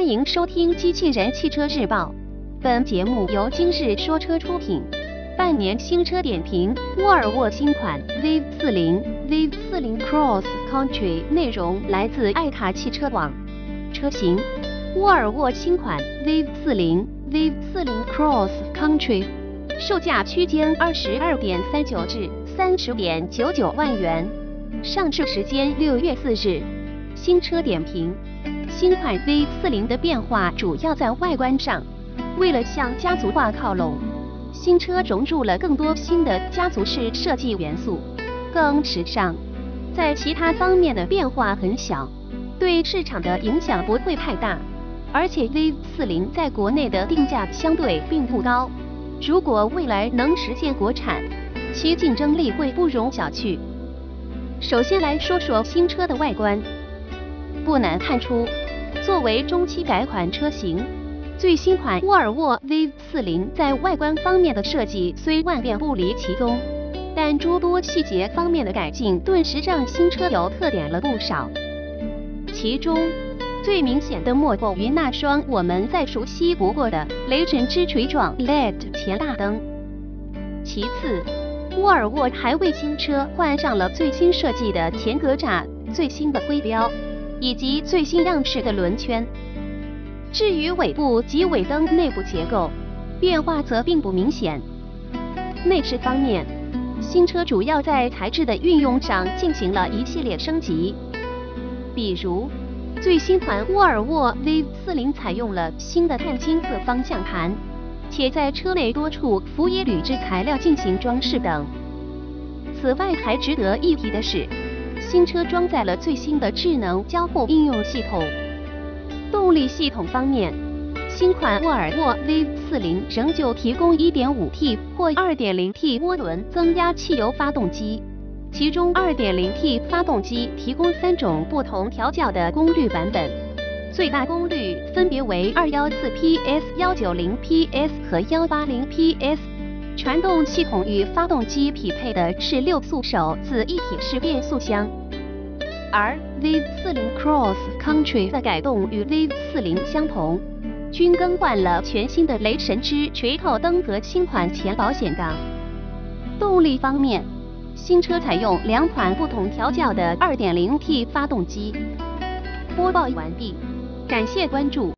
欢迎收听《机器人汽车日报》，本节目由今日说车出品。半年新车点评：沃尔沃新款。V 4 0 v 4 0 Cross Country，内容来自爱卡汽车网。车型：沃尔沃新款。V 4 0 v 4 0 Cross Country，售价区间二十二点三九至三十点九九万元，上市时间六月四日。新车点评。新款 V40 的变化主要在外观上，为了向家族化靠拢，新车融入了更多新的家族式设计元素，更时尚。在其他方面的变化很小，对市场的影响不会太大。而且 V40 在国内的定价相对并不高，如果未来能实现国产，其竞争力会不容小觑。首先来说说新车的外观。不难看出，作为中期改款车型，最新款沃尔沃 V40 在外观方面的设计虽万变不离其宗，但诸多细节方面的改进顿时让新车有特点了不少。其中最明显的莫过于那双我们再熟悉不过的雷神之锤状 LED 前大灯。其次，沃尔沃还为新车换上了最新设计的前格栅、最新的徽标。以及最新样式的轮圈。至于尾部及尾灯内部结构变化则并不明显。内饰方面，新车主要在材质的运用上进行了一系列升级，比如最新款沃尔沃 V40 采用了新的碳金色方向盘，且在车内多处辅以铝制材料进行装饰等。此外，还值得一提的是。新车装载了最新的智能交互应用系统。动力系统方面，新款沃尔沃 V40 仍旧提供 1.5T 或 2.0T 涡轮增压汽油发动机，其中 2.0T 发动机提供三种不同调教的功率版本，最大功率分别为214 PS、190 PS 和180 PS。传动系统与发动机匹配的是六速手自一体式变速箱。而 V40 Cross Country 的改动与 V40 相同，均更换了全新的雷神之锤头灯和新款前保险杠。动力方面，新车采用两款不同调教的 2.0T 发动机。播报完毕，感谢关注。